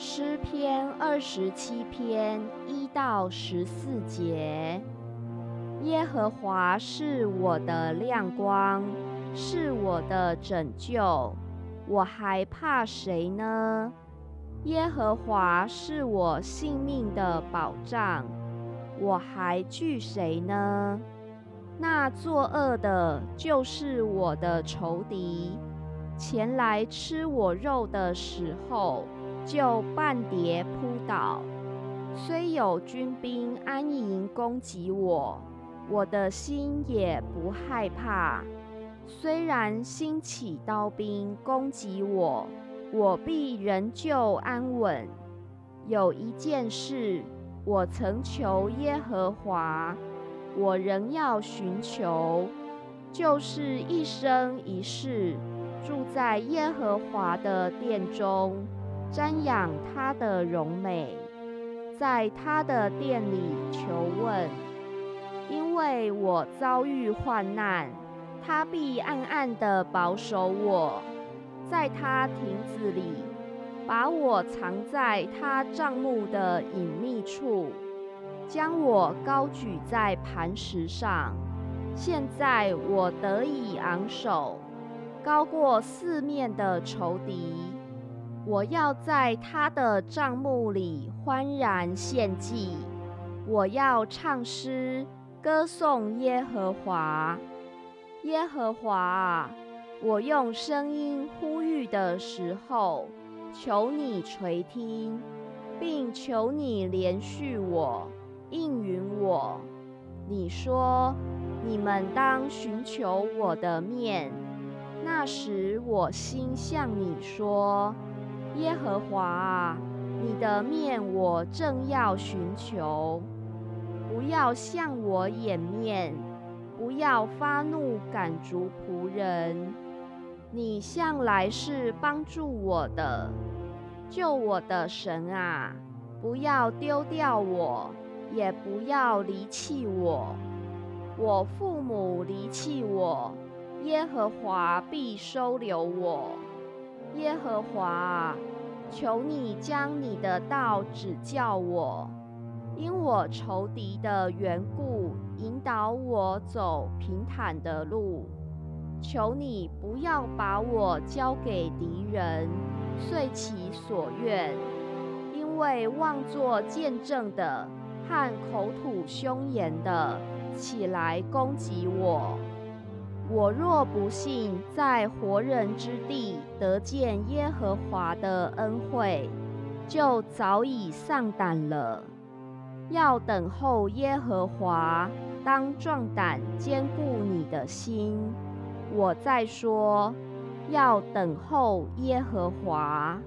诗篇二十七篇一到十四节：耶和华是我的亮光，是我的拯救，我还怕谁呢？耶和华是我性命的保障，我还惧谁呢？那作恶的，就是我的仇敌，前来吃我肉的时候。就半跌扑倒，虽有军兵安营攻击我，我的心也不害怕。虽然兴起刀兵攻击我，我必仍旧安稳。有一件事，我曾求耶和华，我仍要寻求，就是一生一世住在耶和华的殿中。瞻仰他的荣美，在他的殿里求问，因为我遭遇患难，他必暗暗地保守我，在他亭子里把我藏在他帐幕的隐秘处，将我高举在磐石上。现在我得以昂首，高过四面的仇敌。我要在他的帐幕里欢然献祭，我要唱诗歌颂耶和华。耶和华，我用声音呼吁的时候，求你垂听，并求你连续我，应允我。你说，你们当寻求我的面，那时我心向你说。耶和华啊，你的面我正要寻求，不要向我掩面，不要发怒赶逐仆人。你向来是帮助我的，救我的神啊！不要丢掉我，也不要离弃我。我父母离弃我，耶和华必收留我。耶和华，求你将你的道指教我，因我仇敌的缘故，引导我走平坦的路。求你不要把我交给敌人，遂其所愿，因为妄作见证的和口吐凶言的起来攻击我。我若不信在活人之地得见耶和华的恩惠，就早已丧胆了。要等候耶和华，当壮胆，坚固你的心。我再说，要等候耶和华。